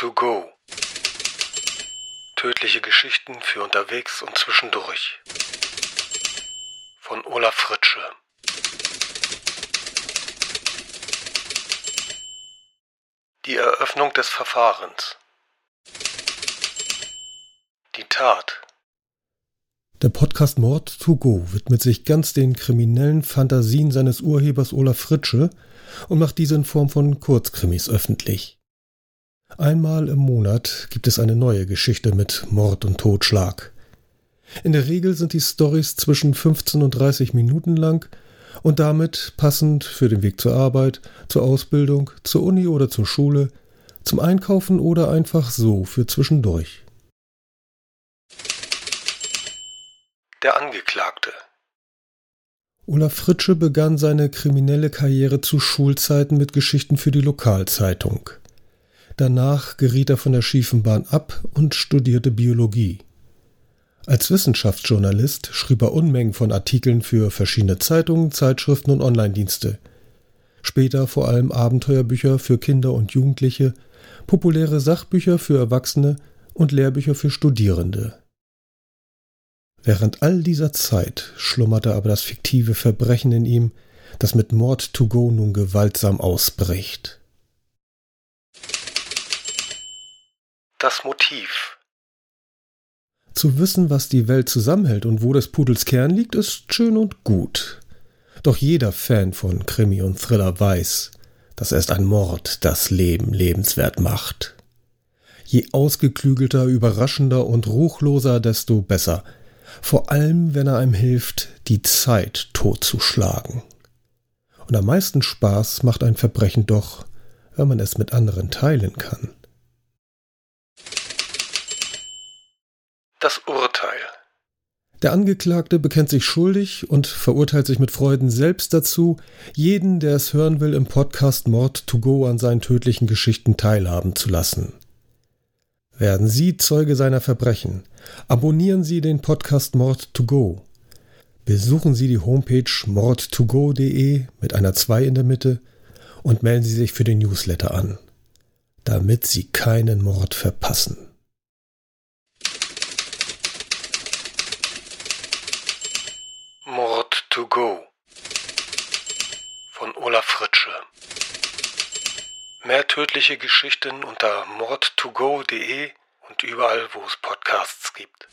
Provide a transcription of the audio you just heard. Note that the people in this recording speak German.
to go. Tödliche Geschichten für unterwegs und zwischendurch. Von Olaf Fritsche. Die Eröffnung des Verfahrens. Die Tat. Der Podcast Mord to Go widmet sich ganz den kriminellen Fantasien seines Urhebers Olaf Fritsche und macht diese in Form von Kurzkrimis öffentlich. Einmal im Monat gibt es eine neue Geschichte mit Mord und Totschlag. In der Regel sind die Stories zwischen 15 und 30 Minuten lang und damit passend für den Weg zur Arbeit, zur Ausbildung, zur Uni oder zur Schule, zum Einkaufen oder einfach so für zwischendurch. Der Angeklagte. Olaf Fritsche begann seine kriminelle Karriere zu Schulzeiten mit Geschichten für die Lokalzeitung. Danach geriet er von der schiefen Bahn ab und studierte Biologie. Als Wissenschaftsjournalist schrieb er Unmengen von Artikeln für verschiedene Zeitungen, Zeitschriften und Online-Dienste. Später vor allem Abenteuerbücher für Kinder und Jugendliche, populäre Sachbücher für Erwachsene und Lehrbücher für Studierende. Während all dieser Zeit schlummerte aber das fiktive Verbrechen in ihm, das mit Mord to go nun gewaltsam ausbricht. Das Motiv. Zu wissen, was die Welt zusammenhält und wo des Pudels Kern liegt, ist schön und gut. Doch jeder Fan von Krimi und Thriller weiß, dass erst ein Mord das Leben lebenswert macht. Je ausgeklügelter, überraschender und ruchloser, desto besser. Vor allem, wenn er einem hilft, die Zeit totzuschlagen. Und am meisten Spaß macht ein Verbrechen doch, wenn man es mit anderen teilen kann. Das Urteil. Der Angeklagte bekennt sich schuldig und verurteilt sich mit Freuden selbst dazu, jeden, der es hören will, im Podcast Mord to Go an seinen tödlichen Geschichten teilhaben zu lassen. Werden Sie Zeuge seiner Verbrechen? Abonnieren Sie den Podcast Mord to Go. Besuchen Sie die Homepage mordtogo.de mit einer 2 in der Mitte und melden Sie sich für den Newsletter an, damit Sie keinen Mord verpassen. Mord to go. Von Olaf Fritsche. Mehr tödliche Geschichten unter mordtogo.de und überall, wo es Podcasts gibt.